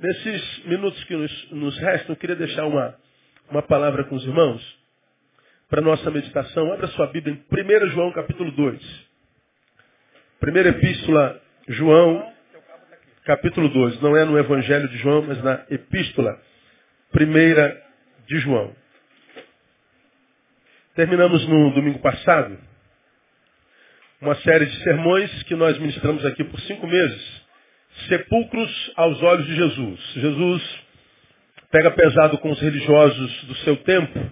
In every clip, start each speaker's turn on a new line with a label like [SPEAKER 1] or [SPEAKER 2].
[SPEAKER 1] Nesses minutos que nos, nos restam, eu queria deixar uma, uma palavra com os irmãos para nossa meditação. Abra sua Bíblia em 1 João capítulo 2. Primeira epístola, João, capítulo 2. Não é no Evangelho de João, mas na epístola primeira de João. Terminamos no domingo passado uma série de sermões que nós ministramos aqui por cinco meses. Sepulcros aos olhos de Jesus. Jesus pega pesado com os religiosos do seu tempo,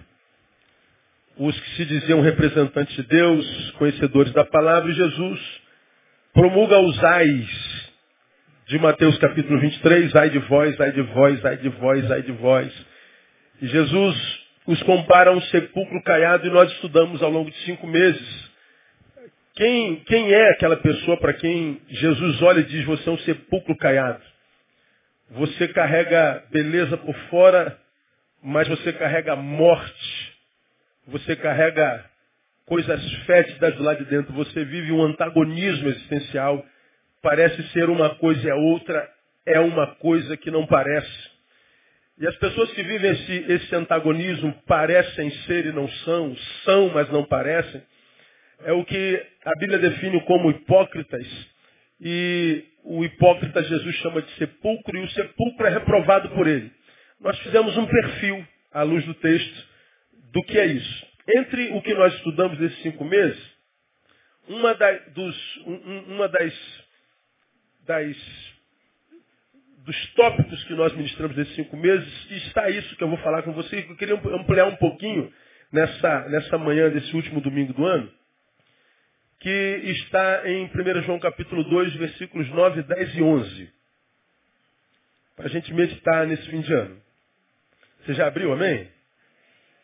[SPEAKER 1] os que se diziam representantes de Deus, conhecedores da palavra, e Jesus promulga os ais de Mateus capítulo 23, ai de vós, ai de vós, ai de vós, ai de vós. E Jesus os compara a um sepulcro caiado e nós estudamos ao longo de cinco meses quem, quem é aquela pessoa para quem Jesus olha e diz, você é um sepulcro caiado? Você carrega beleza por fora, mas você carrega morte. Você carrega coisas fétidas lá de dentro. Você vive um antagonismo existencial. Parece ser uma coisa e a outra é uma coisa que não parece. E as pessoas que vivem esse, esse antagonismo parecem ser e não são, são, mas não parecem é o que a Bíblia define como hipócritas. E o hipócrita Jesus chama de sepulcro e o sepulcro é reprovado por ele. Nós fizemos um perfil, à luz do texto, do que é isso. Entre o que nós estudamos nesses cinco meses, uma, da, dos, um, uma das, das, dos tópicos que nós ministramos nesses cinco meses está isso que eu vou falar com você. Eu queria ampliar um pouquinho nessa, nessa manhã desse último domingo do ano que está em 1 João capítulo 2, versículos 9, 10 e 11. Para a gente meditar nesse fim de ano. Você já abriu, amém?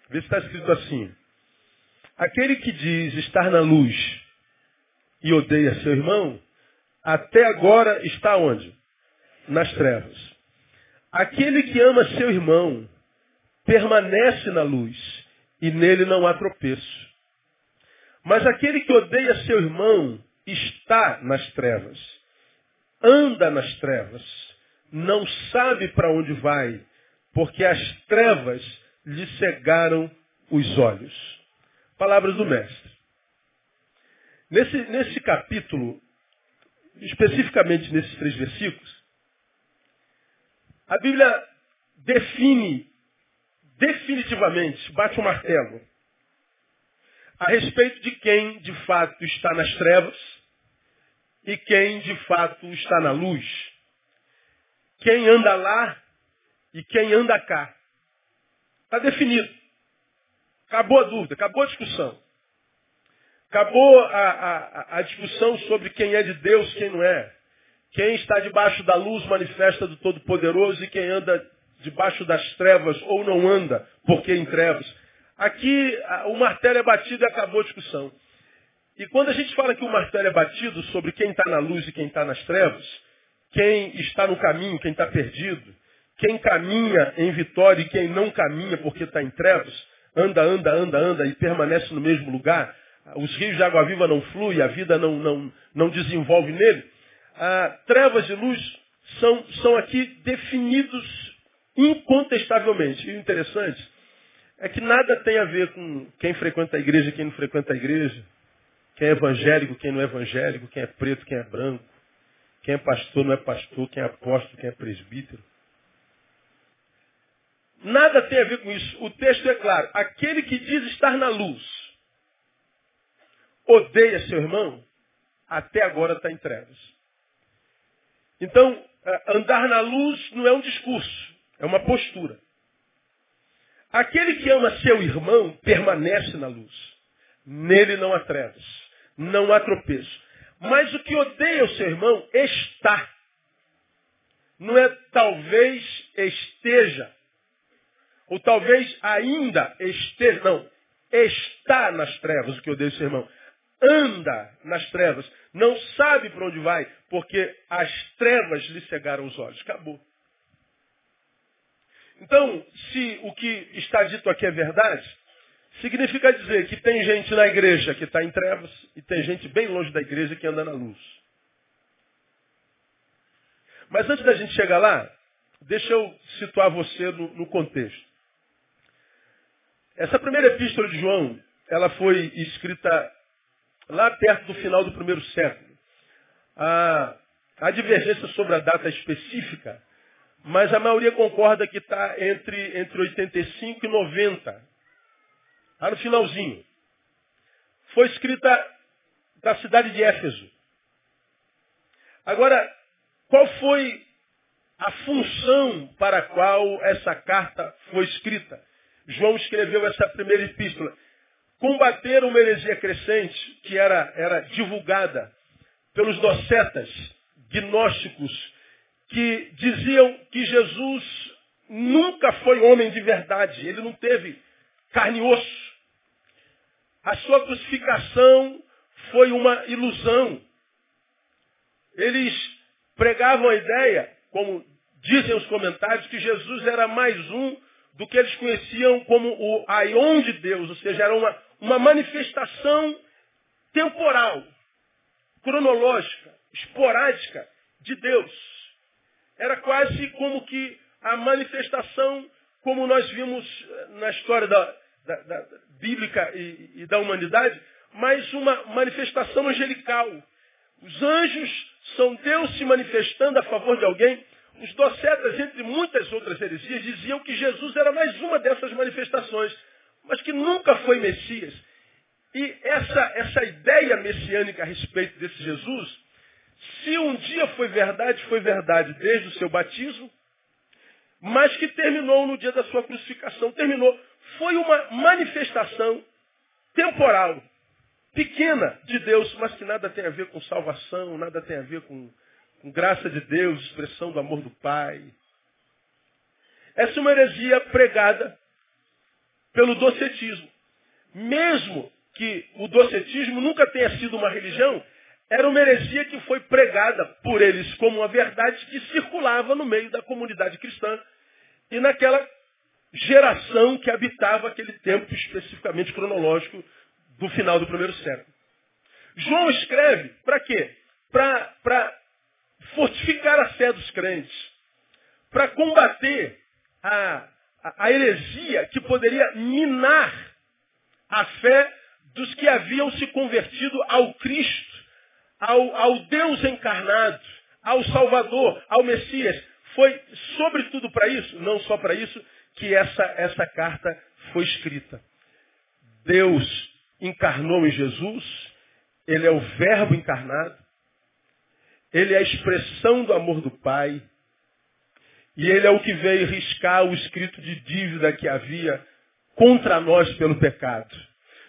[SPEAKER 1] Vê se está escrito assim. Aquele que diz estar na luz e odeia seu irmão, até agora está onde? Nas trevas. Aquele que ama seu irmão permanece na luz e nele não há tropeço. Mas aquele que odeia seu irmão está nas trevas, anda nas trevas, não sabe para onde vai, porque as trevas lhe cegaram os olhos. Palavras do Mestre. Nesse, nesse capítulo, especificamente nesses três versículos, a Bíblia define definitivamente, bate o martelo, a respeito de quem de fato está nas trevas e quem de fato está na luz. Quem anda lá e quem anda cá. Está definido. Acabou a dúvida, acabou a discussão. Acabou a, a, a discussão sobre quem é de Deus, quem não é. Quem está debaixo da luz manifesta do Todo-Poderoso e quem anda debaixo das trevas ou não anda, porque em trevas. Aqui o martelo é batido e acabou a discussão. E quando a gente fala que o martelo é batido sobre quem está na luz e quem está nas trevas, quem está no caminho, quem está perdido, quem caminha em vitória e quem não caminha porque está em trevas, anda, anda, anda, anda e permanece no mesmo lugar, os rios de água viva não fluem, a vida não, não, não desenvolve nele. Ah, trevas e luz são, são aqui definidos incontestavelmente. E o interessante é que nada tem a ver com quem frequenta a igreja e quem não frequenta a igreja. Quem é evangélico, quem não é evangélico, quem é preto, quem é branco. Quem é pastor, não é pastor, quem é apóstolo, quem é presbítero. Nada tem a ver com isso. O texto é claro. Aquele que diz estar na luz, odeia seu irmão, até agora está em trevas. Então, andar na luz não é um discurso, é uma postura. Aquele que ama seu irmão permanece na luz. Nele não há trevas, não há tropeço. Mas o que odeia o seu irmão está. Não é talvez esteja. Ou talvez ainda esteja. Não. Está nas trevas o que odeia o seu irmão. Anda nas trevas. Não sabe para onde vai, porque as trevas lhe cegaram os olhos. Acabou. Então, se o que está dito aqui é verdade, significa dizer que tem gente na igreja que está em trevas e tem gente bem longe da igreja que anda na luz. Mas antes da gente chegar lá, deixa eu situar você no, no contexto. Essa primeira epístola de João, ela foi escrita lá perto do final do primeiro século. A, a divergência sobre a data específica, mas a maioria concorda que está entre, entre 85 e 90. Lá no finalzinho. Foi escrita da cidade de Éfeso. Agora, qual foi a função para a qual essa carta foi escrita? João escreveu essa primeira epístola. Combater uma heresia crescente que era, era divulgada pelos docetas, gnósticos, que diziam que Jesus nunca foi homem de verdade. Ele não teve carne e osso. A sua crucificação foi uma ilusão. Eles pregavam a ideia, como dizem os comentários, que Jesus era mais um do que eles conheciam como o Aion de Deus, ou seja, era uma, uma manifestação temporal, cronológica, esporádica de Deus. Era quase como que a manifestação, como nós vimos eh, na história da, da, da bíblica e, e da humanidade, mas uma manifestação angelical. Os anjos são Deus se manifestando a favor de alguém. Os docetas, entre muitas outras heresias, diziam que Jesus era mais uma dessas manifestações, mas que nunca foi Messias. E essa, essa ideia messiânica a respeito desse Jesus, se um dia foi verdade, foi verdade desde o seu batismo, mas que terminou no dia da sua crucificação. Terminou. Foi uma manifestação temporal pequena de Deus, mas que nada tem a ver com salvação, nada tem a ver com, com graça de Deus, expressão do amor do Pai. Essa é uma heresia pregada pelo docetismo. Mesmo que o docetismo nunca tenha sido uma religião, era uma heresia que foi pregada por eles como uma verdade que circulava no meio da comunidade cristã e naquela geração que habitava aquele tempo especificamente cronológico do final do primeiro século. João escreve para quê? Para fortificar a fé dos crentes, para combater a, a, a heresia que poderia minar a fé dos que haviam se convertido ao Cristo, ao, ao Deus encarnado, ao Salvador, ao Messias. Foi sobretudo para isso, não só para isso, que essa, essa carta foi escrita. Deus encarnou em Jesus, ele é o Verbo encarnado, ele é a expressão do amor do Pai, e ele é o que veio riscar o escrito de dívida que havia contra nós pelo pecado.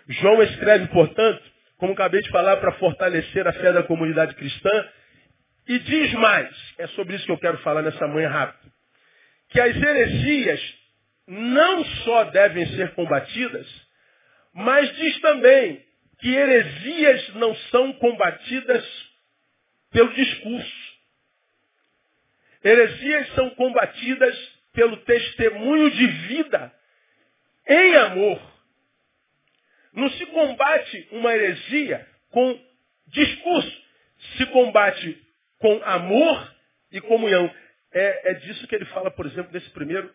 [SPEAKER 1] João escreve, portanto, como acabei de falar, para fortalecer a fé da comunidade cristã, e diz mais, é sobre isso que eu quero falar nessa manhã rápido, que as heresias não só devem ser combatidas, mas diz também que heresias não são combatidas pelo discurso. Heresias são combatidas pelo testemunho de vida em amor. Não se combate uma heresia com discurso, se combate com amor e comunhão. É, é disso que ele fala, por exemplo, nesse primeiro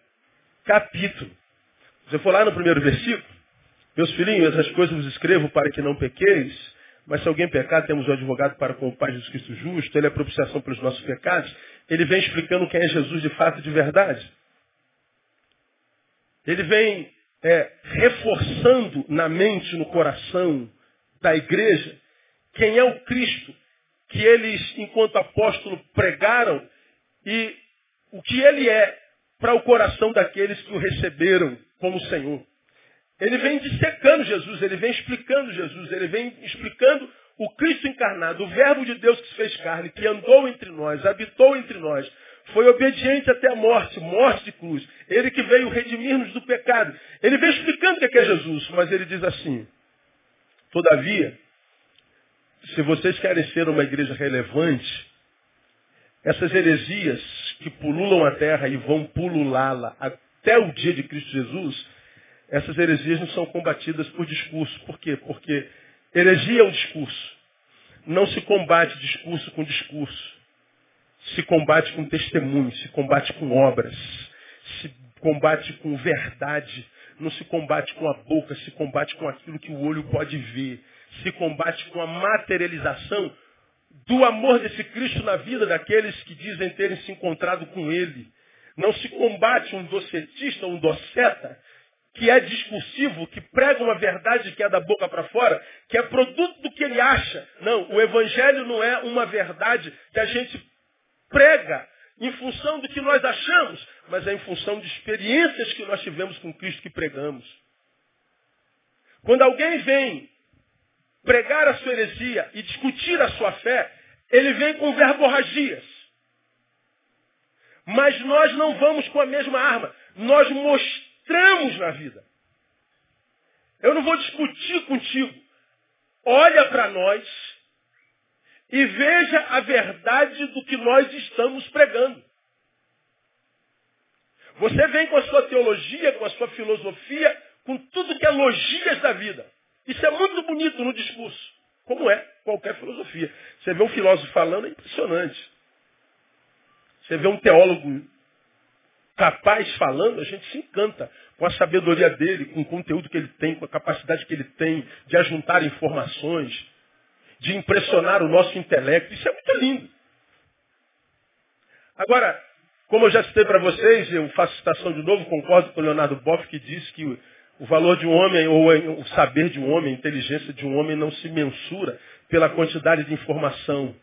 [SPEAKER 1] capítulo. Você for lá no primeiro versículo, meus filhinhos, essas coisas vos escrevo para que não pequeis, mas se alguém pecar, temos um advogado para com o Pai Jesus Cristo justo, ele é propiciação pelos nossos pecados. Ele vem explicando quem é Jesus de fato de verdade. Ele vem é, reforçando na mente, no coração da igreja, quem é o Cristo que eles, enquanto apóstolo, pregaram e o que ele é para o coração daqueles que o receberam como Senhor. Ele vem dissecando Jesus, ele vem explicando Jesus, ele vem explicando o Cristo encarnado, o Verbo de Deus que se fez carne, que andou entre nós, habitou entre nós, foi obediente até a morte, morte de cruz. Ele que veio redimir-nos do pecado. Ele vem explicando o que é Jesus, mas ele diz assim: Todavia, se vocês querem ser uma igreja relevante, essas heresias que pululam a terra e vão pululá-la até o dia de Cristo Jesus, essas heresias não são combatidas por discurso. Por quê? Porque heresia é um discurso. Não se combate discurso com discurso. Se combate com testemunho, se combate com obras, se combate com verdade, não se combate com a boca, se combate com aquilo que o olho pode ver, se combate com a materialização do amor desse Cristo na vida daqueles que dizem terem se encontrado com Ele. Não se combate um docetista, um doceta, que é discursivo, que prega uma verdade que é da boca para fora, que é produto do que ele acha. Não, o Evangelho não é uma verdade que a gente prega em função do que nós achamos, mas é em função de experiências que nós tivemos com Cristo que pregamos. Quando alguém vem pregar a sua heresia e discutir a sua fé, ele vem com verborragias. Mas nós não vamos com a mesma arma. Nós mostramos na vida. Eu não vou discutir contigo. Olha para nós e veja a verdade do que nós estamos pregando. Você vem com a sua teologia, com a sua filosofia, com tudo que é logias da vida. Isso é muito bonito no discurso, como é qualquer filosofia. Você vê um filósofo falando, é impressionante. Você vê um teólogo capaz falando, a gente se encanta com a sabedoria dele, com o conteúdo que ele tem, com a capacidade que ele tem de ajuntar informações, de impressionar o nosso intelecto. Isso é muito lindo. Agora, como eu já citei para vocês, eu faço citação de novo, concordo com o Leonardo Boff, que diz que o valor de um homem, ou o saber de um homem, a inteligência de um homem não se mensura pela quantidade de informação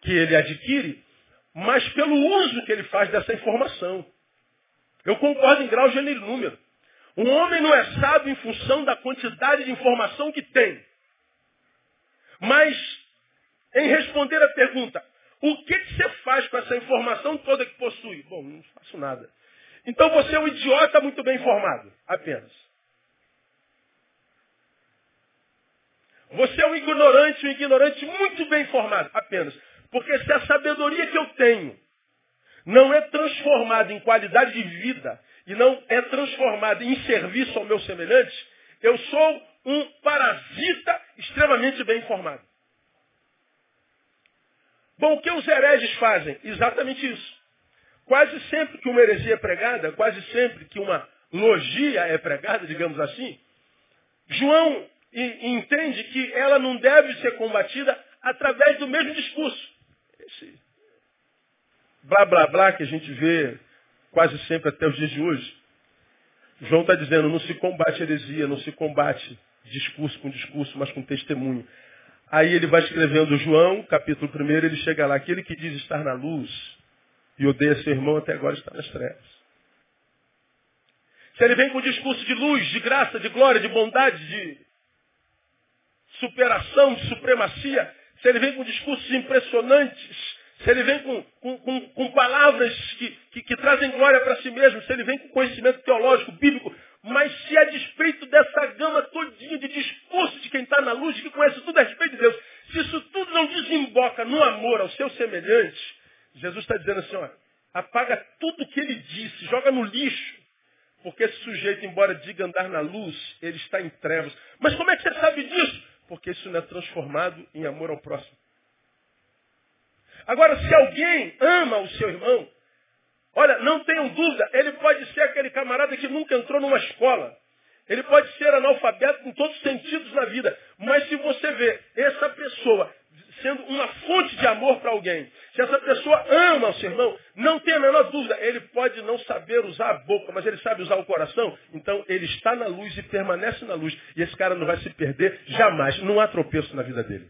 [SPEAKER 1] que ele adquire, mas pelo uso que ele faz dessa informação. Eu concordo em grau, gênero e número. Um homem não é sábio em função da quantidade de informação que tem. Mas, em responder a pergunta, o que, que você faz com essa informação toda que possui? Bom, não faço nada. Então você é um idiota muito bem informado, apenas. Você é um ignorante, um ignorante muito bem informado, apenas. Porque se a sabedoria que eu tenho não é transformada em qualidade de vida e não é transformada em serviço ao meu semelhante, eu sou um parasita extremamente bem informado. Bom, o que os hereges fazem? Exatamente isso. Quase sempre que uma heresia é pregada, quase sempre que uma logia é pregada, digamos assim, João entende que ela não deve ser combatida através do mesmo discurso. Esse blá blá blá que a gente vê quase sempre até os dias de hoje. João está dizendo, não se combate heresia, não se combate discurso com discurso, mas com testemunho. Aí ele vai escrevendo João, capítulo 1, ele chega lá, aquele que diz estar na luz e odeia seu irmão até agora está nas trevas. Se ele vem com discurso de luz, de graça, de glória, de bondade, de superação, de supremacia, se ele vem com discursos impressionantes, se ele vem com, com, com, com palavras que, que, que trazem glória para si mesmo, se ele vem com conhecimento teológico, bíblico, mas se a despeito dessa gama todinha de discurso de quem está na luz, que conhece tudo a respeito de Deus, se isso tudo não desemboca no amor ao seu semelhante, Jesus está dizendo assim, ó, apaga tudo que ele disse, joga no lixo. Porque esse sujeito, embora diga andar na luz, ele está em trevas. Mas como é que você sabe disso? Porque isso não é transformado em amor ao próximo. Agora, se alguém ama o seu irmão, olha, não tenham dúvida, ele pode ser aquele camarada que nunca entrou numa escola. Ele pode ser analfabeto em todos os sentidos na vida. Mas se você vê essa pessoa sendo uma fonte de amor para alguém, se essa pessoa ama o seu irmão, não tem a menor dúvida, ele pode não saber usar a boca, mas ele sabe usar o coração, então ele está na luz e permanece na luz. E esse cara não vai se perder jamais. Não há tropeço na vida dele.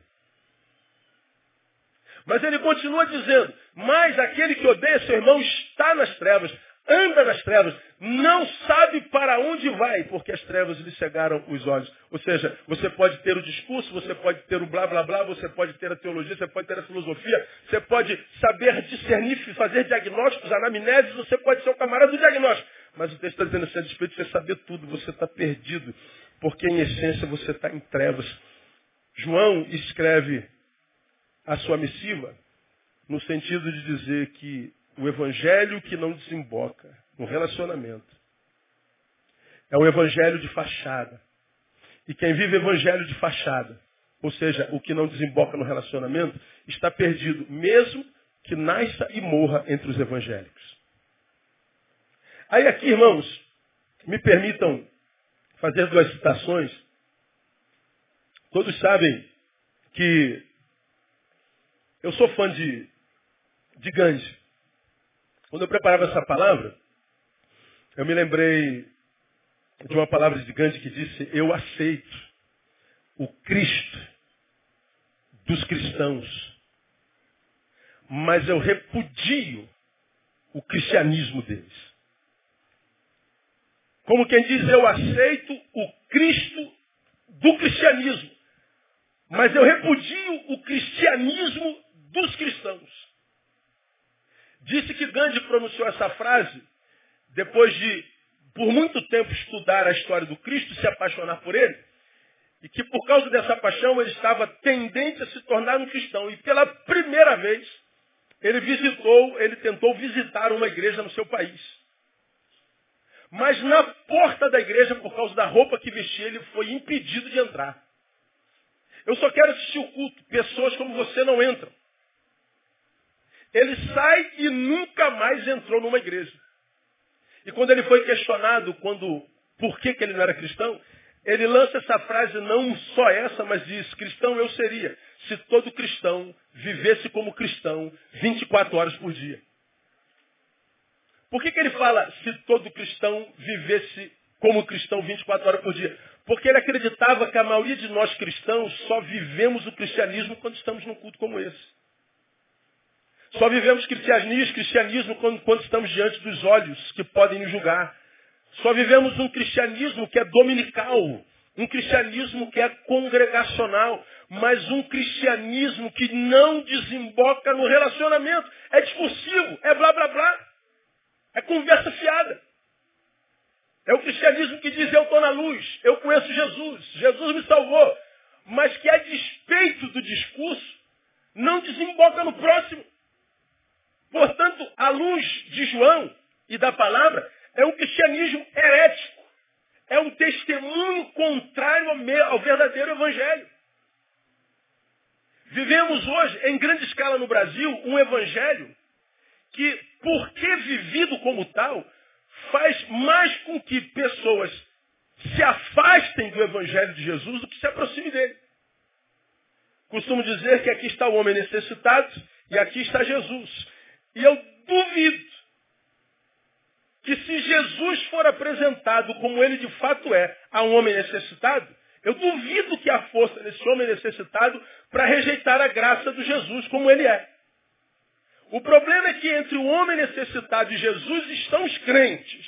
[SPEAKER 1] Mas ele continua dizendo, mas aquele que odeia seu irmão está nas trevas, anda nas trevas, não sabe para onde vai, porque as trevas lhe cegaram os olhos. Ou seja, você pode ter o discurso, você pode ter o blá blá blá, você pode ter a teologia, você pode ter a filosofia, você pode saber discernir, fazer diagnósticos, anamneses, você pode ser o camarada do diagnóstico. Mas o texto está dizendo assim, a despeito de você saber tudo, você está perdido, porque em essência você está em trevas. João escreve a sua missiva no sentido de dizer que o evangelho que não desemboca no relacionamento é um evangelho de fachada. E quem vive evangelho de fachada, ou seja, o que não desemboca no relacionamento, está perdido, mesmo que nasça e morra entre os evangélicos. Aí aqui, irmãos, me permitam fazer duas citações. Todos sabem que eu sou fã de, de Gandhi. Quando eu preparava essa palavra, eu me lembrei de uma palavra de Gandhi que disse, eu aceito o Cristo dos cristãos, mas eu repudio o cristianismo deles. Como quem diz, eu aceito o Cristo do cristianismo, mas eu repudio o cristianismo dos cristãos. Disse que Gandhi pronunciou essa frase depois de, por muito tempo, estudar a história do Cristo, se apaixonar por ele, e que por causa dessa paixão ele estava tendente a se tornar um cristão. E pela primeira vez, ele visitou, ele tentou visitar uma igreja no seu país. Mas na porta da igreja, por causa da roupa que vestia, ele foi impedido de entrar. Eu só quero assistir o culto. Pessoas como você não entram. Ele sai e nunca mais entrou numa igreja. E quando ele foi questionado quando, por que, que ele não era cristão, ele lança essa frase, não só essa, mas diz, cristão eu seria, se todo cristão vivesse como cristão 24 horas por dia. Por que, que ele fala se todo cristão vivesse como cristão 24 horas por dia? Porque ele acreditava que a maioria de nós cristãos só vivemos o cristianismo quando estamos num culto como esse. Só vivemos cristianismo, cristianismo quando, quando estamos diante dos olhos que podem nos julgar. Só vivemos um cristianismo que é dominical, um cristianismo que é congregacional, mas um cristianismo que não desemboca no relacionamento. É discursivo, é blá blá blá. É conversa fiada. É o cristianismo que diz eu estou na luz, eu conheço Jesus, Jesus me salvou. Mas que a despeito do discurso, não desemboca no próximo. Portanto, a luz de João e da palavra é um cristianismo herético. É um testemunho contrário ao verdadeiro evangelho. Vivemos hoje, em grande escala no Brasil, um evangelho que, porque vivido como tal, faz mais com que pessoas se afastem do Evangelho de Jesus do que se aproximem dele. Costumo dizer que aqui está o homem necessitado e aqui está Jesus. E eu duvido que se Jesus for apresentado como ele de fato é a um homem necessitado, eu duvido que a força desse homem necessitado para rejeitar a graça do Jesus como ele é. O problema é que entre o homem necessitado e Jesus estão os crentes.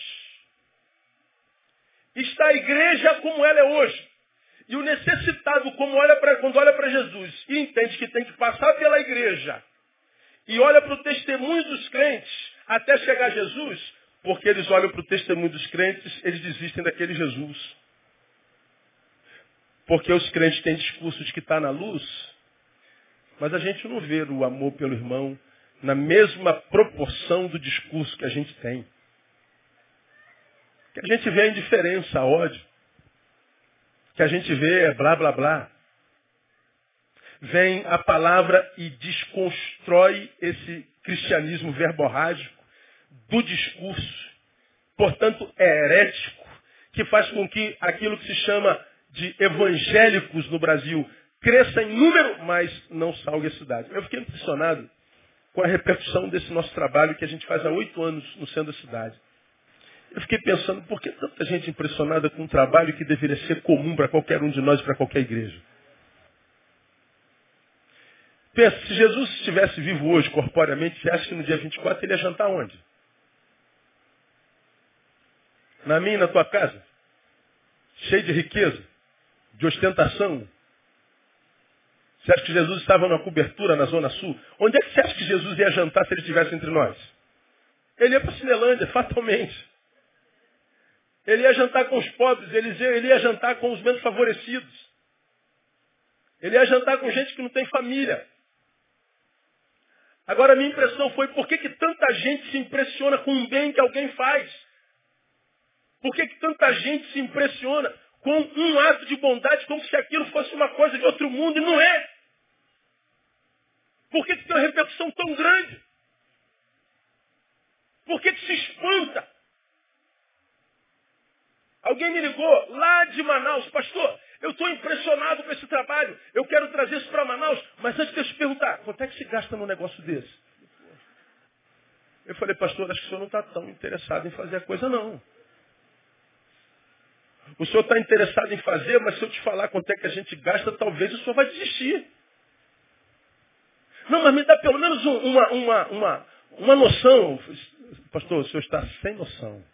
[SPEAKER 1] Está a igreja como ela é hoje. E o necessitado, como olha pra, quando olha para Jesus e entende que tem que passar pela igreja e olha para o testemunho dos crentes até chegar Jesus, porque eles olham para o testemunho dos crentes, eles desistem daquele Jesus. Porque os crentes têm discurso de que está na luz, mas a gente não vê o amor pelo irmão, na mesma proporção do discurso que a gente tem. Que a gente vê a indiferença, a ódio. Que a gente vê é blá blá blá. Vem a palavra e desconstrói esse cristianismo verborrágico do discurso. Portanto, é herético, que faz com que aquilo que se chama de evangélicos no Brasil cresça em número, mas não salgue a cidade. Eu fiquei impressionado com a repercussão desse nosso trabalho que a gente faz há oito anos no centro da cidade. Eu fiquei pensando, por que tanta gente impressionada com um trabalho que deveria ser comum para qualquer um de nós para qualquer igreja? Pensa, se Jesus estivesse vivo hoje, corporeamente, você acha que no dia 24 ele ia jantar onde? Na minha e na tua casa? Cheio de riqueza, de ostentação, você acha que Jesus estava numa cobertura na Zona Sul? Onde é que você acha que Jesus ia jantar se ele estivesse entre nós? Ele ia para a Cinelândia, fatalmente. Ele ia jantar com os pobres, ele ia, ele ia jantar com os menos favorecidos. Ele ia jantar com gente que não tem família. Agora a minha impressão foi por que, que tanta gente se impressiona com um bem que alguém faz? Por que, que tanta gente se impressiona com um ato de bondade como se aquilo fosse uma coisa de outro mundo e não é? Por que, que tem uma repercussão tão grande? Por que, que se espanta? Alguém me ligou lá de Manaus, pastor, eu estou impressionado com esse trabalho, eu quero trazer isso para Manaus, mas antes de eu te perguntar, quanto é que se gasta num negócio desse? Eu falei, pastor, acho que o senhor não está tão interessado em fazer a coisa, não. O senhor está interessado em fazer, mas se eu te falar quanto é que a gente gasta, talvez o senhor vai desistir. Não, mas me dá pelo menos uma, uma, uma, uma noção. Pastor, o senhor está sem noção.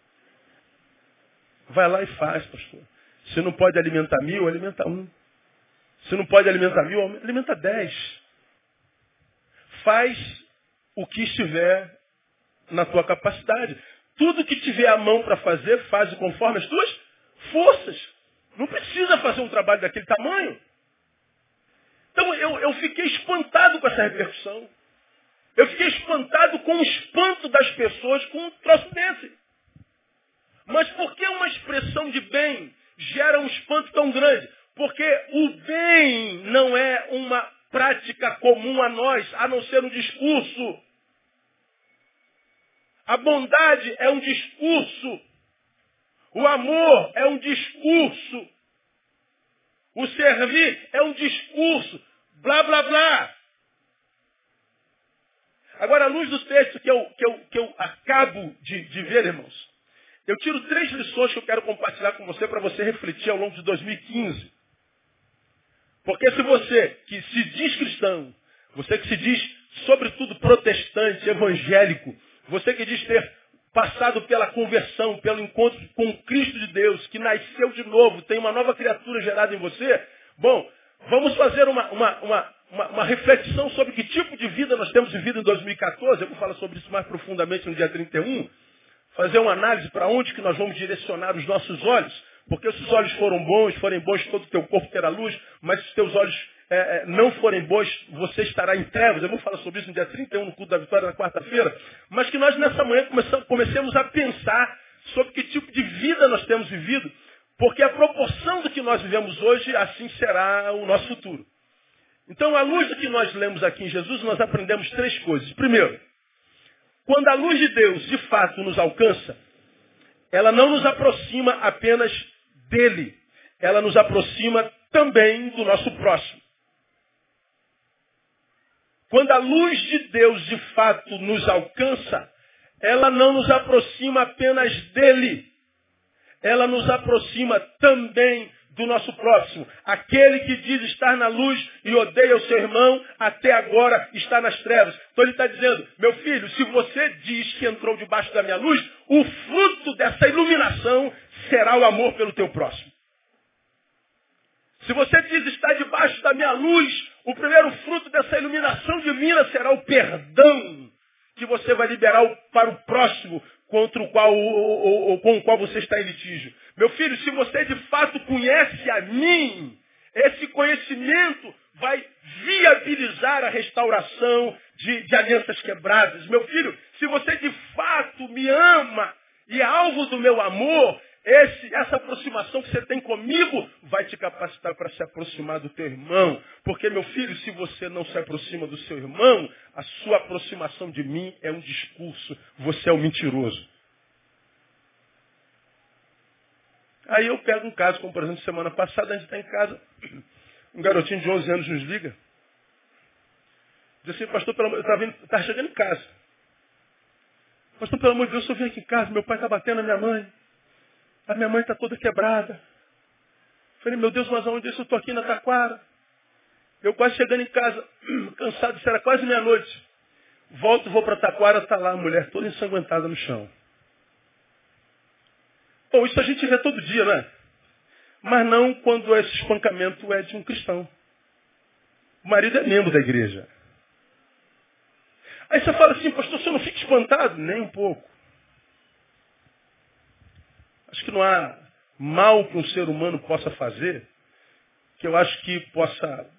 [SPEAKER 1] Vai lá e faz, pastor. Se não pode alimentar mil, alimenta um. Se não pode alimentar mil, alimenta dez. Faz o que estiver na tua capacidade. Tudo que tiver a mão para fazer, faz conforme as tuas forças. Não precisa fazer um trabalho daquele tamanho. Então eu, eu fiquei espantado com essa repercussão. Eu fiquei espantado com o espanto das pessoas com um troço desse. Mas por que uma expressão de bem gera um espanto tão grande? Porque o bem não é uma prática comum a nós, a não ser um discurso. A bondade é um discurso. O amor é um discurso. O servir é um discurso. Blá, blá, blá. Agora, à luz do texto que eu, que eu, que eu acabo de, de ver, irmãos, eu tiro três lições que eu quero compartilhar com você para você refletir ao longo de 2015. Porque se você que se diz cristão, você que se diz, sobretudo, protestante, evangélico, você que diz ter passado pela conversão, pelo encontro com Cristo de Deus, que nasceu de novo, tem uma nova criatura gerada em você, bom, vamos fazer uma, uma, uma, uma, uma reflexão sobre que tipo de vida nós temos vivido em 2014. Eu vou falar sobre isso mais profundamente no dia 31 fazer uma análise para onde que nós vamos direcionar os nossos olhos. Porque se os olhos foram bons, forem bons, todo o teu corpo terá luz, mas se os teus olhos é, é, não forem bons, você estará em trevas. Eu vou falar sobre isso no dia 31, no culto da vitória, na quarta-feira. Mas que nós nessa manhã comecemos a pensar sobre que tipo de vida nós temos vivido, porque a proporção do que nós vivemos hoje, assim será o nosso futuro. Então, à luz do que nós lemos aqui em Jesus, nós aprendemos três coisas. Primeiro, quando a luz de Deus de fato nos alcança, ela não nos aproxima apenas dele, ela nos aproxima também do nosso próximo. Quando a luz de Deus de fato nos alcança, ela não nos aproxima apenas dele, ela nos aproxima também do nosso próximo. Aquele que diz estar na luz e odeia o seu irmão, até agora está nas trevas. Então ele está dizendo, meu filho, se você diz que entrou debaixo da minha luz, o fruto dessa iluminação será o amor pelo teu próximo. Se você diz estar debaixo da minha luz, o primeiro fruto dessa iluminação divina será o perdão que você vai liberar para o próximo contra o qual, ou, ou, ou, com o qual você está em litígio. Meu filho, se você de fato conhece a mim, esse conhecimento vai viabilizar a restauração de, de alianças quebradas. Meu filho, se você de fato me ama e é alvo do meu amor, esse, essa aproximação que você tem comigo vai te capacitar para se aproximar do teu irmão. Porque, meu filho, se você não se aproxima do seu irmão, a sua aproximação de mim é um discurso. Você é um mentiroso. Aí eu pego um caso, como por exemplo, semana passada, a gente está em casa, um garotinho de 11 anos nos liga. Diz assim, pastor, pelo, eu estava chegando em casa. Pastor, pelo amor de Deus, eu vim aqui em casa, meu pai está batendo na minha mãe. A minha mãe está toda quebrada. Falei, meu Deus, mas aonde eu estou aqui na Taquara? Eu quase chegando em casa, cansado, isso era quase meia-noite. Volto, vou para Taquara, está lá a mulher toda ensanguentada no chão. Bom, isso a gente vê todo dia, né? Mas não quando esse espancamento é de um cristão. O marido é membro da igreja. Aí você fala assim, pastor, você não fica espantado? Nem um pouco. Acho que não há mal que um ser humano possa fazer que eu acho que possa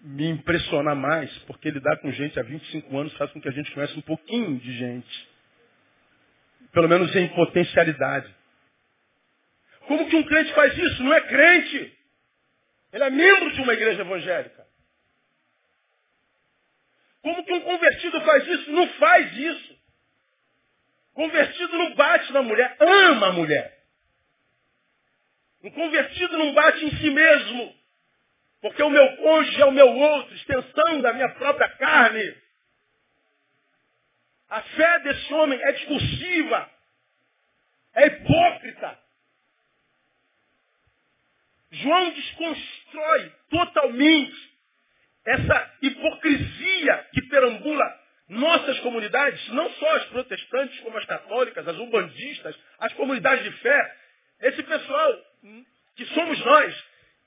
[SPEAKER 1] me impressionar mais, porque lidar com gente há 25 anos faz com que a gente conheça um pouquinho de gente. Pelo menos em potencialidade. Como que um crente faz isso? Não é crente. Ele é membro de uma igreja evangélica. Como que um convertido faz isso? Não faz isso. Convertido não bate na mulher, ama a mulher. Um convertido não bate em si mesmo, porque o meu cônjuge é o meu outro, extensão da minha própria carne. A fé desse homem é discursiva, é hipócrita. João desconstrói totalmente essa hipocrisia que perambula nossas comunidades, não só as protestantes, como as católicas, as umbandistas, as comunidades de fé, esse pessoal que somos nós,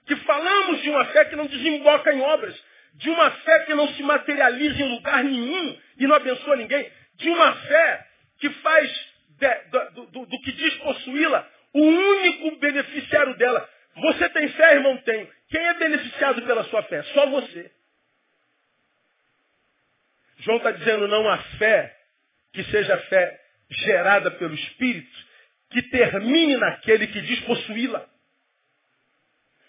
[SPEAKER 1] que falamos de uma fé que não desemboca em obras, de uma fé que não se materializa em lugar nenhum e não abençoa ninguém, de uma fé que faz de, do, do, do que diz possuí-la o único beneficiário dela. Você tem fé, irmão? Tenho. Quem é beneficiado pela sua fé? Só você. João está dizendo não há fé que seja fé gerada pelo Espírito, que termine naquele que diz possuí-la.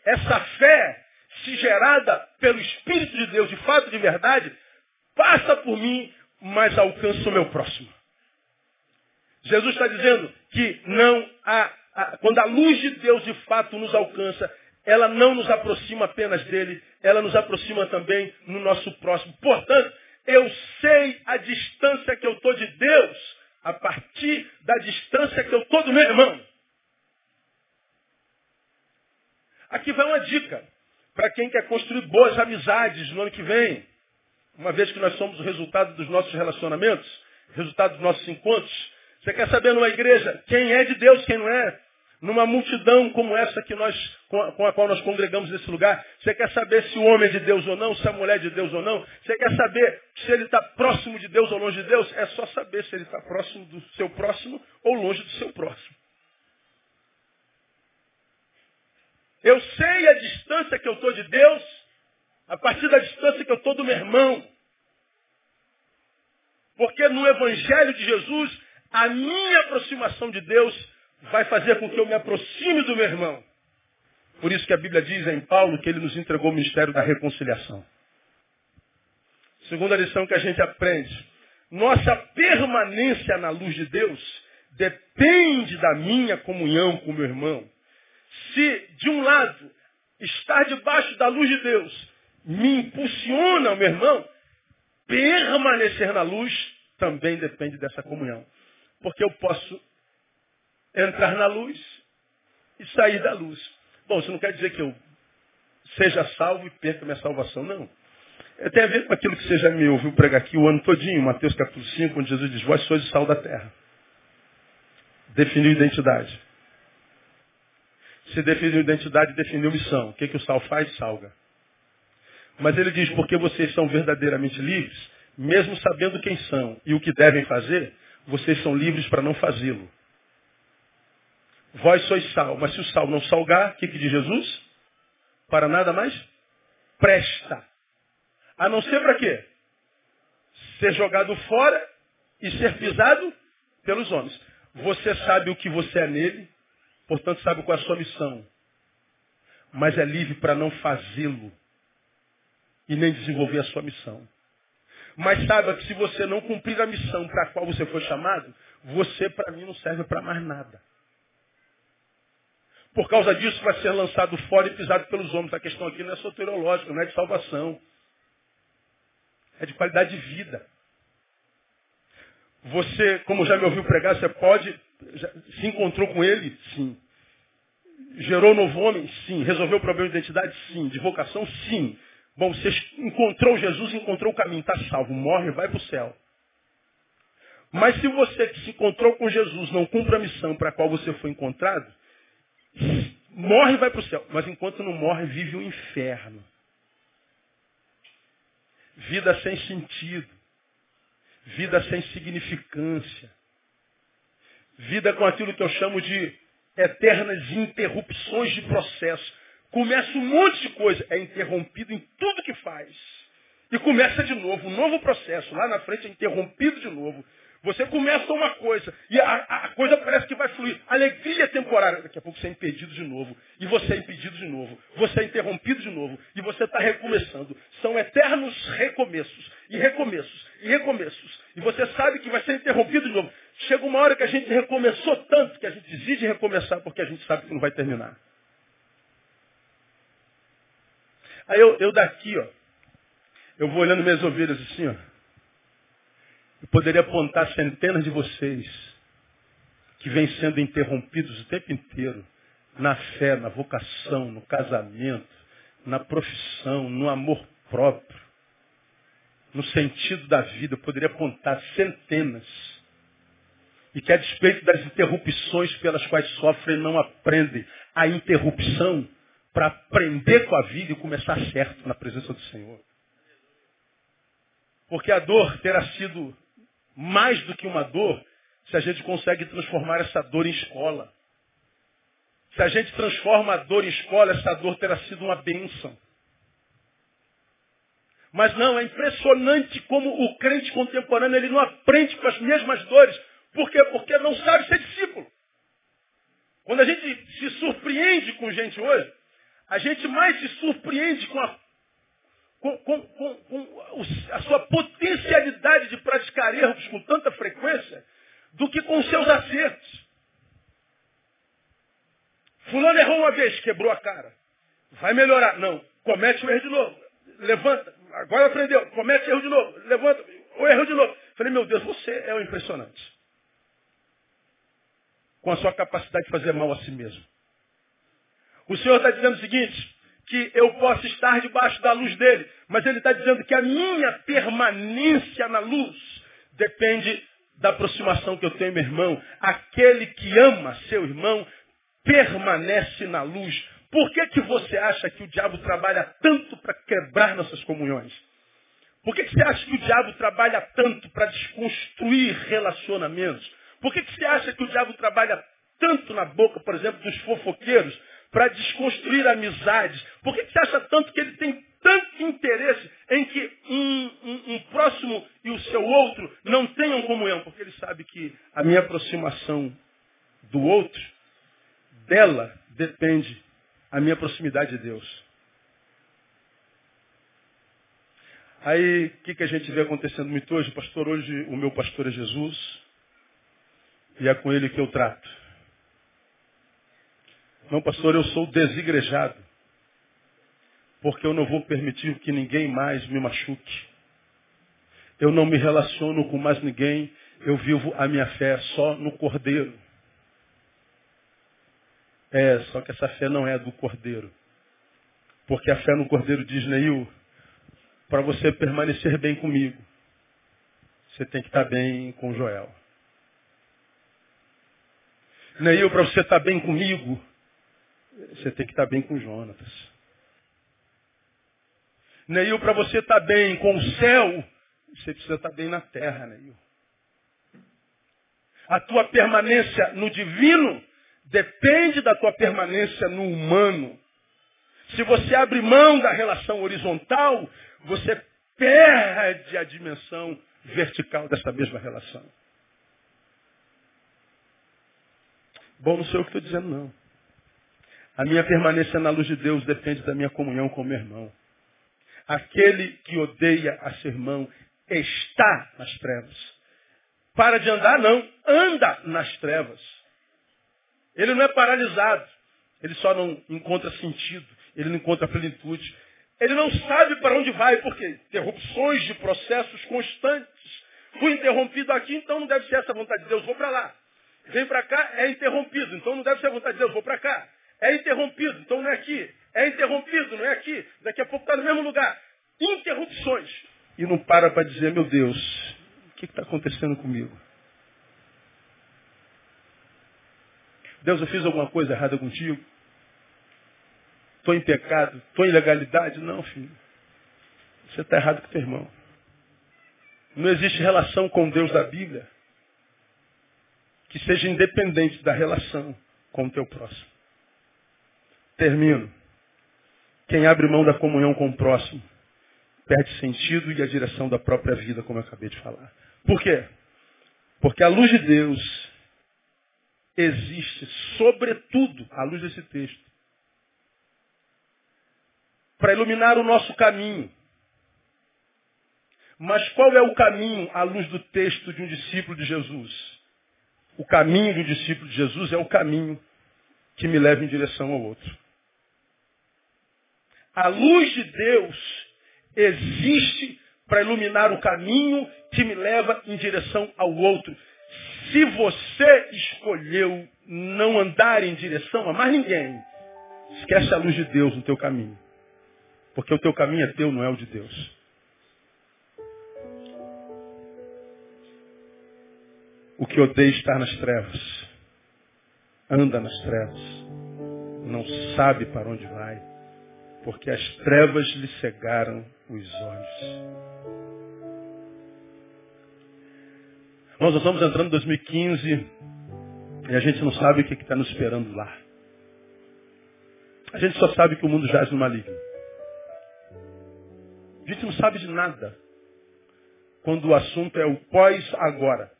[SPEAKER 1] Essa fé, se gerada pelo Espírito de Deus, de fato de verdade, passa por mim, mas alcança o meu próximo. Jesus está dizendo que não há, quando a luz de Deus de fato nos alcança, ela não nos aproxima apenas dele, ela nos aproxima também no nosso próximo. Portanto, eu sei a distância que eu estou de Deus a partir da distância que eu estou do meu irmão. Aqui vai uma dica para quem quer construir boas amizades no ano que vem. Uma vez que nós somos o resultado dos nossos relacionamentos, resultado dos nossos encontros. Você quer saber numa igreja quem é de Deus, quem não é? numa multidão como essa que nós, com a, qual nós congregamos nesse lugar, você quer saber se o homem é de Deus ou não, se a mulher é de Deus ou não, você quer saber se ele está próximo de Deus ou longe de Deus, é só saber se ele está próximo do seu próximo ou longe do seu próximo. Eu sei a distância que eu estou de Deus, a partir da distância que eu estou do meu irmão. Porque no Evangelho de Jesus, a minha aproximação de Deus vai fazer com que eu me aproxime do meu irmão. Por isso que a Bíblia diz em Paulo que ele nos entregou o ministério da reconciliação. Segunda lição que a gente aprende. Nossa permanência na luz de Deus depende da minha comunhão com o meu irmão. Se, de um lado, estar debaixo da luz de Deus me impulsiona, meu irmão, permanecer na luz também depende dessa comunhão. Porque eu posso entrar na luz e sair da luz. Bom, isso não quer dizer que eu seja salvo e perca minha salvação, não. É, tem a ver com aquilo que você já me ouviu pregar aqui o ano todinho, Mateus capítulo 5, onde Jesus diz, vós sois o sal da terra. Definiu identidade. Se definiu identidade, definiu missão. O que, que o sal faz? Salga. Mas ele diz, porque vocês são verdadeiramente livres, mesmo sabendo quem são e o que devem fazer, vocês são livres para não fazê-lo. Vós sois sal, mas se o sal não salgar, o que, que diz Jesus? Para nada mais presta. A não ser para quê? Ser jogado fora e ser pisado pelos homens. Você sabe o que você é nele, portanto sabe qual é a sua missão. Mas é livre para não fazê-lo e nem desenvolver a sua missão. Mas saiba que se você não cumprir a missão para a qual você foi chamado, você para mim não serve para mais nada. Por causa disso vai ser lançado fora e pisado pelos homens. A questão aqui não é soteriológica, não é de salvação. É de qualidade de vida. Você, como já me ouviu pregar, você pode. Já, se encontrou com ele? Sim. Gerou novo homem? Sim. Resolveu o problema de identidade? Sim. De vocação? Sim. Bom, você encontrou Jesus, encontrou o caminho, está salvo. Morre, vai para o céu. Mas se você que se encontrou com Jesus não cumpre a missão para a qual você foi encontrado, morre e vai para o céu. Mas enquanto não morre, vive o um inferno. Vida sem sentido. Vida sem significância. Vida com aquilo que eu chamo de eternas interrupções de processo. Começa um monte de coisa, é interrompido em tudo que faz. E começa de novo, um novo processo. Lá na frente é interrompido de novo. Você começa uma coisa e a, a, coisa parece que vai fluir. Alegria temporária. Daqui a pouco você é impedido de novo. E você é impedido de novo. Você é interrompido de novo. E você está recomeçando. São eternos recomeços. E recomeços. E recomeços. E você sabe que vai ser interrompido de novo. Chega uma hora que a gente recomeçou tanto que a gente exige recomeçar porque a gente sabe que não vai terminar. Aí eu, eu daqui, ó, eu vou olhando minhas ovelhas assim, ó. Eu poderia apontar centenas de vocês que vêm sendo interrompidos o tempo inteiro na fé, na vocação, no casamento, na profissão, no amor próprio, no sentido da vida. Eu poderia apontar centenas. E que a despeito das interrupções pelas quais sofrem, não aprendem a interrupção para aprender com a vida e começar certo na presença do Senhor. Porque a dor terá sido mais do que uma dor se a gente consegue transformar essa dor em escola. Se a gente transforma a dor em escola, essa dor terá sido uma bênção. Mas não, é impressionante como o crente contemporâneo ele não aprende com as mesmas dores. Por quê? Porque não sabe ser discípulo. Quando a gente se surpreende com gente hoje, a gente mais se surpreende com a com, com, com, a sua potencialidade de praticar erros com tanta frequência do que com seus acertos. Fulano errou uma vez, quebrou a cara. Vai melhorar. Não, comete o erro de novo. Levanta. Agora aprendeu. Comete erro de novo. Levanta. O erro de novo. Falei, meu Deus, você é o impressionante. Com a sua capacidade de fazer mal a si mesmo. O Senhor está dizendo o seguinte, que eu possa estar debaixo da luz dele. Mas ele está dizendo que a minha permanência na luz depende da aproximação que eu tenho, meu irmão. Aquele que ama seu irmão permanece na luz. Por que, que você acha que o diabo trabalha tanto para quebrar nossas comunhões? Por que, que você acha que o diabo trabalha tanto para desconstruir relacionamentos? Por que, que você acha que o diabo trabalha tanto na boca, por exemplo, dos fofoqueiros, para desconstruir amizades? Por que, que você acha tanto que ele tem tanto interesse em que um, um, um, próximo e o seu outro não tenham comunhão? Porque ele sabe que a minha aproximação do outro, dela depende a minha proximidade de Deus. Aí, o que, que a gente vê acontecendo muito hoje? Pastor, hoje o meu pastor é Jesus e é com ele que eu trato. Não, pastor, eu sou desigrejado. Porque eu não vou permitir que ninguém mais me machuque. Eu não me relaciono com mais ninguém. Eu vivo a minha fé só no Cordeiro. É, só que essa fé não é do Cordeiro. Porque a fé no Cordeiro diz, Neil, para você permanecer bem comigo, você tem que estar bem com Joel. Neil, para você estar bem comigo, você tem que estar bem com Jonatas. Neil, para você estar bem com o céu, você precisa estar bem na terra, Neil. A tua permanência no divino depende da tua permanência no humano. Se você abre mão da relação horizontal, você perde a dimensão vertical dessa mesma relação. Bom, não sei o que estou dizendo, não. A minha permanência na luz de Deus depende da minha comunhão com o meu irmão. Aquele que odeia a seu irmão está nas trevas. Para de andar, não. Anda nas trevas. Ele não é paralisado. Ele só não encontra sentido. Ele não encontra plenitude. Ele não sabe para onde vai, porque interrupções de processos constantes. Fui interrompido aqui, então não deve ser essa vontade de Deus, vou para lá. Vem para cá, é interrompido, então não deve ser a vontade de Deus, vou para cá. É interrompido, então não é aqui. É interrompido, não é aqui. Daqui a pouco está no mesmo lugar. Interrupções. E não para para dizer, meu Deus, o que está acontecendo comigo? Deus, eu fiz alguma coisa errada contigo? Estou em pecado? Estou em ilegalidade? Não, filho. Você está errado com teu irmão. Não existe relação com Deus da Bíblia que seja independente da relação com o teu próximo. Termino. Quem abre mão da comunhão com o próximo perde sentido e a direção da própria vida, como eu acabei de falar. Por quê? Porque a luz de Deus existe, sobretudo, à luz desse texto, para iluminar o nosso caminho. Mas qual é o caminho à luz do texto de um discípulo de Jesus? O caminho de um discípulo de Jesus é o caminho que me leva em direção ao outro. A luz de Deus existe para iluminar o caminho que me leva em direção ao outro. Se você escolheu não andar em direção a mais ninguém, esquece a luz de Deus no teu caminho. Porque o teu caminho é teu, não é o de Deus. O que odeia estar nas trevas, anda nas trevas, não sabe para onde vai, porque as trevas lhe cegaram os olhos. Nós estamos entrando em 2015 e a gente não sabe o que está nos esperando lá. A gente só sabe que o mundo jaz no maligno. A gente não sabe de nada quando o assunto é o pós-agora.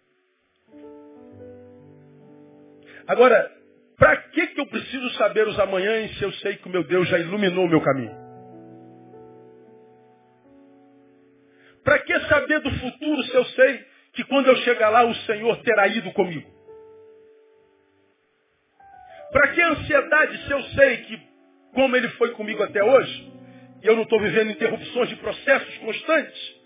[SPEAKER 1] Agora, para que, que eu preciso saber os amanhãs se eu sei que o meu Deus já iluminou o meu caminho? Para que saber do futuro se eu sei que quando eu chegar lá o Senhor terá ido comigo? Para que ansiedade se eu sei que, como Ele foi comigo até hoje, e eu não estou vivendo interrupções de processos constantes,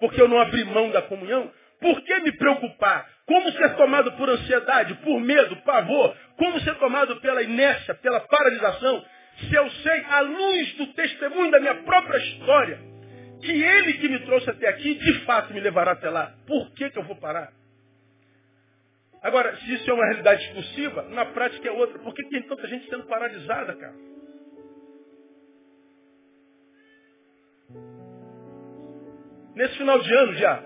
[SPEAKER 1] porque eu não abri mão da comunhão, por que me preocupar? Como ser tomado por ansiedade, por medo, pavor? Como ser tomado pela inércia, pela paralisação? Se eu sei, à luz do testemunho da minha própria história, que ele que me trouxe até aqui, de fato me levará até lá. Por que, que eu vou parar? Agora, se isso é uma realidade expulsiva, na prática é outra. Por que tem tanta gente sendo paralisada, cara? Nesse final de ano já,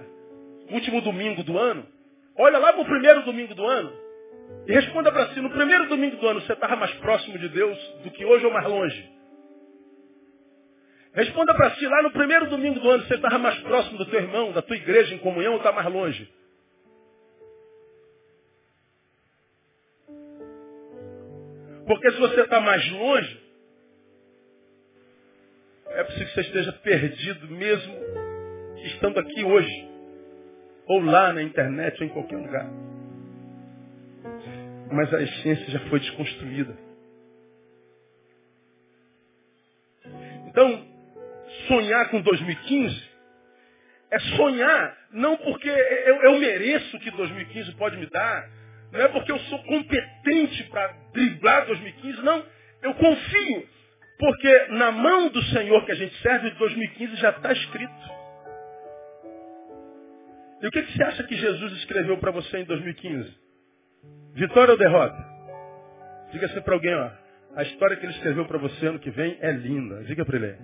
[SPEAKER 1] último domingo do ano, olha lá para o primeiro domingo do ano e responda para si, no primeiro domingo do ano você estava mais próximo de Deus do que hoje ou mais longe? Responda para si, lá no primeiro domingo do ano você estava mais próximo do teu irmão, da tua igreja em comunhão ou está mais longe? Porque se você está mais longe, é possível que você esteja perdido mesmo estando aqui hoje. Ou lá na internet, ou em qualquer lugar. Mas a essência já foi desconstruída. Então, sonhar com 2015 é sonhar não porque eu, eu mereço o que 2015 pode me dar, não é porque eu sou competente para driblar 2015, não. Eu confio, porque na mão do Senhor que a gente serve, 2015 já está escrito. E o que, que você acha que Jesus escreveu para você em 2015? Vitória ou derrota? Diga assim para alguém, ó. A história que ele escreveu para você ano que vem é linda. Diga para ele.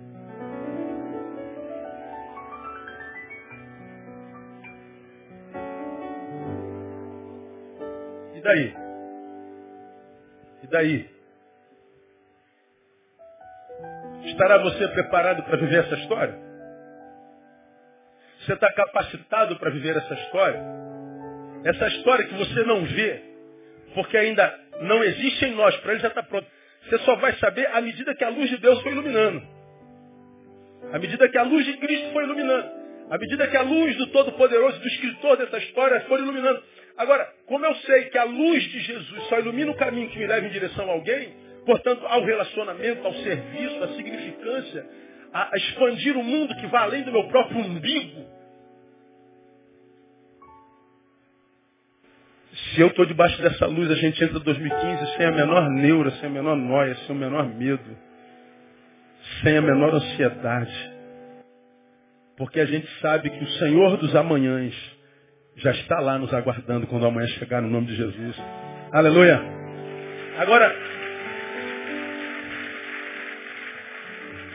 [SPEAKER 1] E daí? E daí? Estará você preparado para viver essa história? Você está capacitado para viver essa história? Essa história que você não vê, porque ainda não existe em nós, para ele já está pronto. Você só vai saber à medida que a luz de Deus foi iluminando. À medida que a luz de Cristo foi iluminando. À medida que a luz do Todo-Poderoso, do escritor dessa história, foi iluminando. Agora, como eu sei que a luz de Jesus só ilumina o caminho que me leva em direção a alguém, portanto, ao relacionamento, ao serviço, à significância, a expandir o mundo que vai além do meu próprio umbigo, Se eu estou debaixo dessa luz, a gente entra em 2015 sem a menor neura, sem a menor noia, sem o menor medo, sem a menor ansiedade. Porque a gente sabe que o Senhor dos amanhãs já está lá nos aguardando quando amanhã chegar no nome de Jesus. Aleluia. Agora,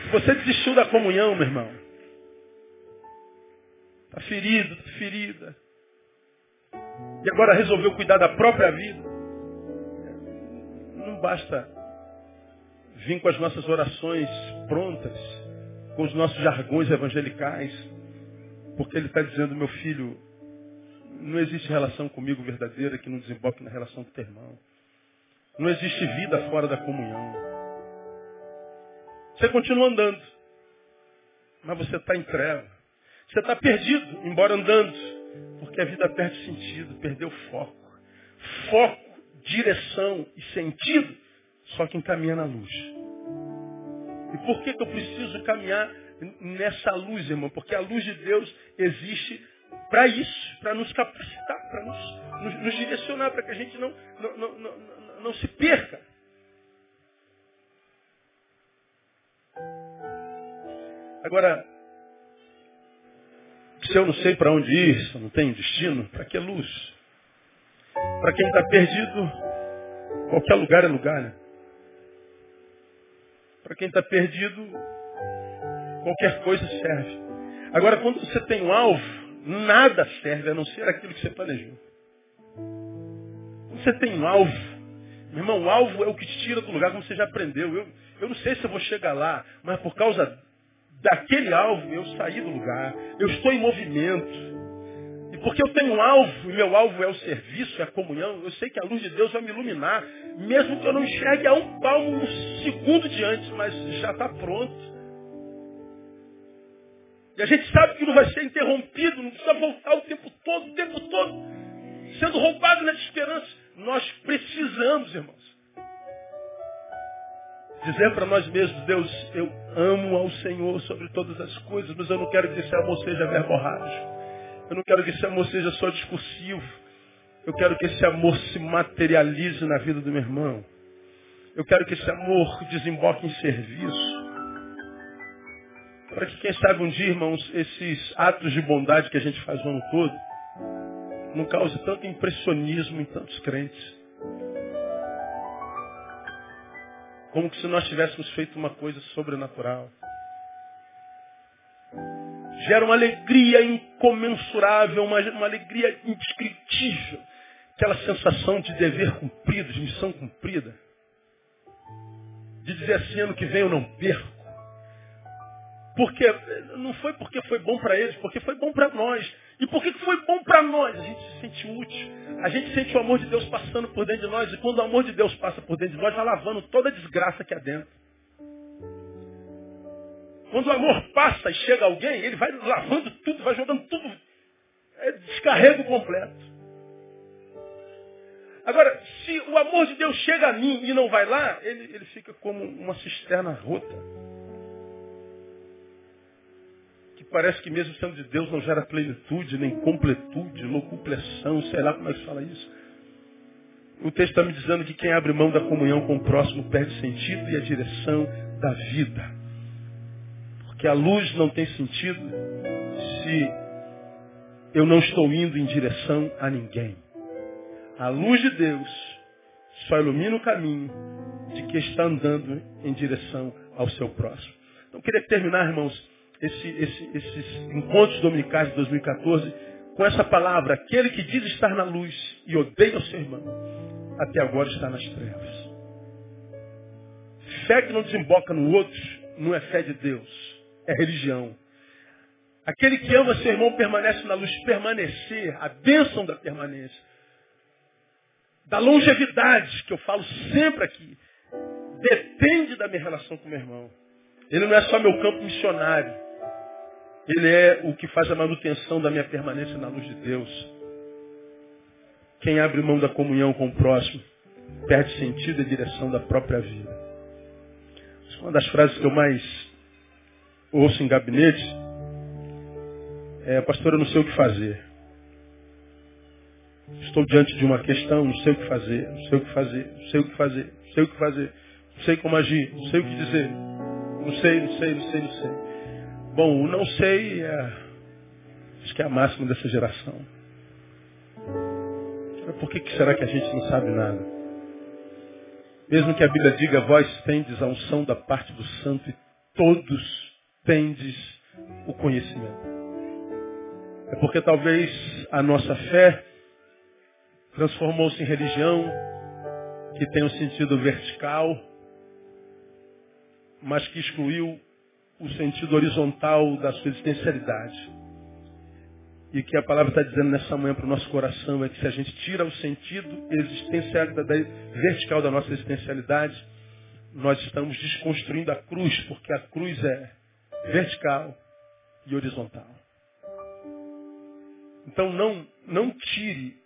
[SPEAKER 1] se você desistiu da comunhão, meu irmão, está ferido, está ferida, e agora resolveu cuidar da própria vida. Não basta vir com as nossas orações prontas, com os nossos jargões evangelicais, porque ele está dizendo, meu filho, Não existe relação comigo verdadeira que não desemboque na relação com o teu irmão. Não existe vida fora da comunhão. Você continua andando, mas você está em treva. Você está perdido, embora andando, porque a vida perde sentido, perdeu foco. Foco, direção e sentido, só quem caminha na luz. E por que, que eu preciso caminhar nessa luz, irmão? Porque a luz de Deus existe para isso, para nos capacitar, para nos, nos, nos, direcionar, para que a gente não, não, não, não, não se perca. Agora, se eu não sei para onde ir, se eu não tenho destino, para que luz? Para quem está perdido, qualquer lugar é lugar, né? Para quem está perdido, qualquer coisa serve. Agora, quando você tem um alvo, nada serve a não ser aquilo que você planejou. Quando você tem um alvo, meu irmão, o alvo é o que te tira do lugar, como você já aprendeu. Eu, eu não sei se eu vou chegar lá, mas por causa daquele alvo eu saí do lugar. Eu estou em movimento. E porque eu tenho um alvo, e meu alvo é o serviço, é a comunhão, eu sei que a luz de Deus vai me iluminar, mesmo que eu não enxergue a um palmo um segundo diante, mas já está pronto. E a gente sabe que não vai ser interrompido, não precisa voltar o tempo todo, o tempo todo, sendo roubado na esperança. Nós precisamos, irmãos. Dizer para nós mesmos, Deus, eu amo ao Senhor sobre todas as coisas, mas eu não quero que esse amor seja verborrágico. Eu não quero que esse amor seja só discursivo. Eu quero que esse amor se materialize na vida do meu irmão. Eu quero que esse amor desemboque em serviço. Para que, quem sabe, um dia, irmãos, esses atos de bondade que a gente faz o ano todo, não cause tanto impressionismo em tantos crentes. Como se nós tivéssemos feito uma coisa sobrenatural. Gera uma alegria incomensurável, uma, uma alegria indescritível. Aquela sensação de dever cumprido, de missão cumprida. De dizer assim, ano que vem eu não perco. Porque não foi porque foi bom para eles, porque foi bom para nós. E por que foi bom para nós? A gente se sente útil. A gente sente o amor de Deus passando por dentro de nós. E quando o amor de Deus passa por dentro de nós, vai lavando toda a desgraça que há dentro. Quando o amor passa e chega alguém, ele vai lavando tudo, vai jogando tudo. É descarrego completo. Agora, se o amor de Deus chega a mim e não vai lá, ele, ele fica como uma cisterna rota. Parece que mesmo sendo de Deus não gera plenitude, nem completude, locupleção, sei lá como é que fala isso. O texto está me dizendo que quem abre mão da comunhão com o próximo perde sentido e a direção da vida. Porque a luz não tem sentido se eu não estou indo em direção a ninguém. A luz de Deus só ilumina o caminho de quem está andando em direção ao seu próximo. Então, queria terminar, irmãos, esse, esse, esses encontros dominicais de 2014 com essa palavra, aquele que diz estar na luz e odeia o seu irmão, até agora está nas trevas. Fé que não desemboca no outro não é fé de Deus, é religião. Aquele que ama seu irmão permanece na luz, permanecer, a bênção da permanência, da longevidade, que eu falo sempre aqui, depende da minha relação com meu irmão. Ele não é só meu campo missionário. Ele é o que faz a manutenção da minha permanência na luz de Deus. Quem abre mão da comunhão com o próximo perde sentido e direção da própria vida. Uma das frases que eu mais ouço em gabinete é, pastor, eu não sei o que fazer. Estou diante de uma questão, não sei o que fazer, não sei o que fazer, não sei o que fazer, não sei o que fazer, não sei como agir, não sei o que dizer, não sei, não sei, não sei, não sei. Bom, não sei, é, acho que é a máxima dessa geração. Por que, que será que a gente não sabe nada? Mesmo que a Bíblia diga, vós tendes a unção da parte do santo e todos tendes o conhecimento. É porque talvez a nossa fé transformou-se em religião que tem um sentido vertical, mas que excluiu o sentido horizontal da sua existencialidade. E que a palavra está dizendo nessa manhã para o nosso coração é que se a gente tira o sentido existencial, da, vertical da nossa existencialidade, nós estamos desconstruindo a cruz, porque a cruz é vertical e horizontal. Então não, não tire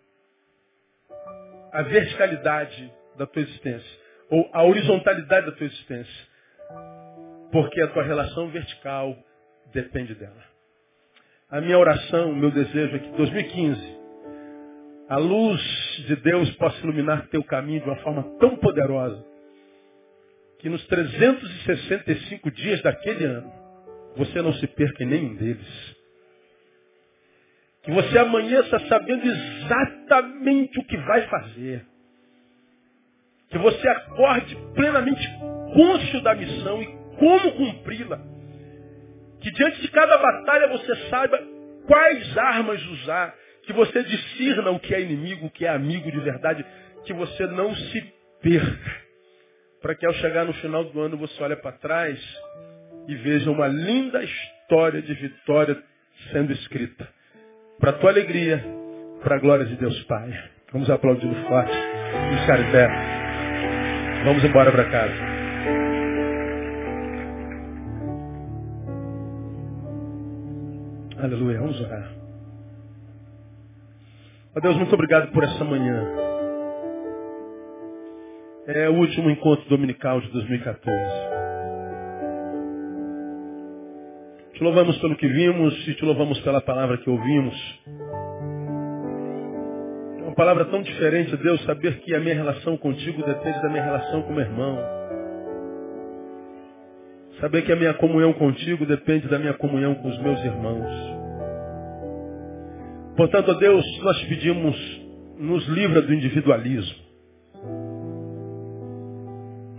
[SPEAKER 1] a verticalidade da tua existência, ou a horizontalidade da tua existência, porque a tua relação vertical depende dela. A minha oração, o meu desejo é que 2015, a luz de Deus possa iluminar teu caminho de uma forma tão poderosa, que nos 365 dias daquele ano, você não se perca em nenhum deles. Que você amanheça sabendo exatamente o que vai fazer. Que você acorde plenamente cônscio da missão e como cumpri-la. Que diante de cada batalha você saiba quais armas usar. Que você discirna o que é inimigo, o que é amigo de verdade. Que você não se perca. Para que ao chegar no final do ano você olhe para trás e veja uma linda história de vitória sendo escrita. Para tua alegria, para a glória de Deus Pai. Vamos aplaudir o forte. Em pé. Vamos embora para casa. Aleluia. Vamos orar. Ó Deus, muito obrigado por essa manhã. É o último encontro dominical de 2014. Te louvamos pelo que vimos e te louvamos pela palavra que ouvimos. É uma palavra tão diferente, Deus, saber que a minha relação contigo depende da minha relação com meu irmão. Saber que a minha comunhão contigo depende da minha comunhão com os meus irmãos. Portanto, Deus, nós pedimos, nos livra do individualismo.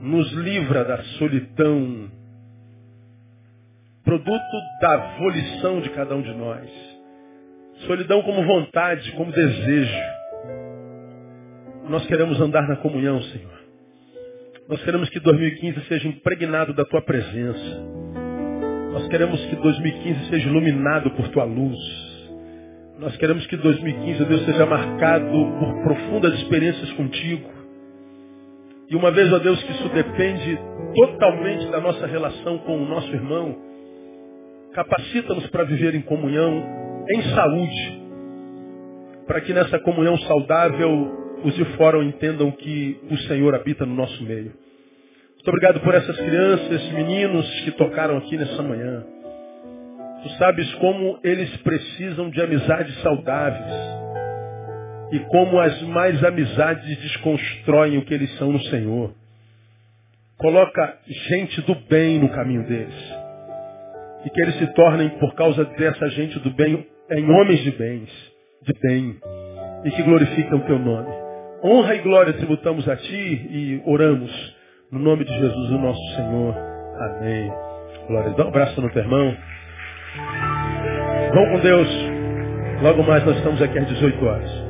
[SPEAKER 1] Nos livra da solidão produto da volição de cada um de nós. Solidão como vontade, como desejo. Nós queremos andar na comunhão, Senhor. Nós queremos que 2015 seja impregnado da tua presença. Nós queremos que 2015 seja iluminado por tua luz. Nós queremos que 2015, Deus, seja marcado por profundas experiências contigo. E uma vez, ó Deus, que isso depende totalmente da nossa relação com o nosso irmão, Capacita-nos para viver em comunhão, em saúde, para que nessa comunhão saudável os de fora entendam que o Senhor habita no nosso meio. Muito obrigado por essas crianças, meninos que tocaram aqui nessa manhã. Tu sabes como eles precisam de amizades saudáveis e como as mais amizades desconstroem o que eles são no Senhor. Coloca gente do bem no caminho deles e que eles se tornem, por causa dessa gente do bem, em homens de bens, de bem, e que glorificam o teu nome. Honra e glória tributamos a ti e oramos no nome de Jesus, o nosso Senhor. Amém. Glória. Dá um abraço no teu irmão. Vão com Deus. Logo mais nós estamos aqui às 18 horas.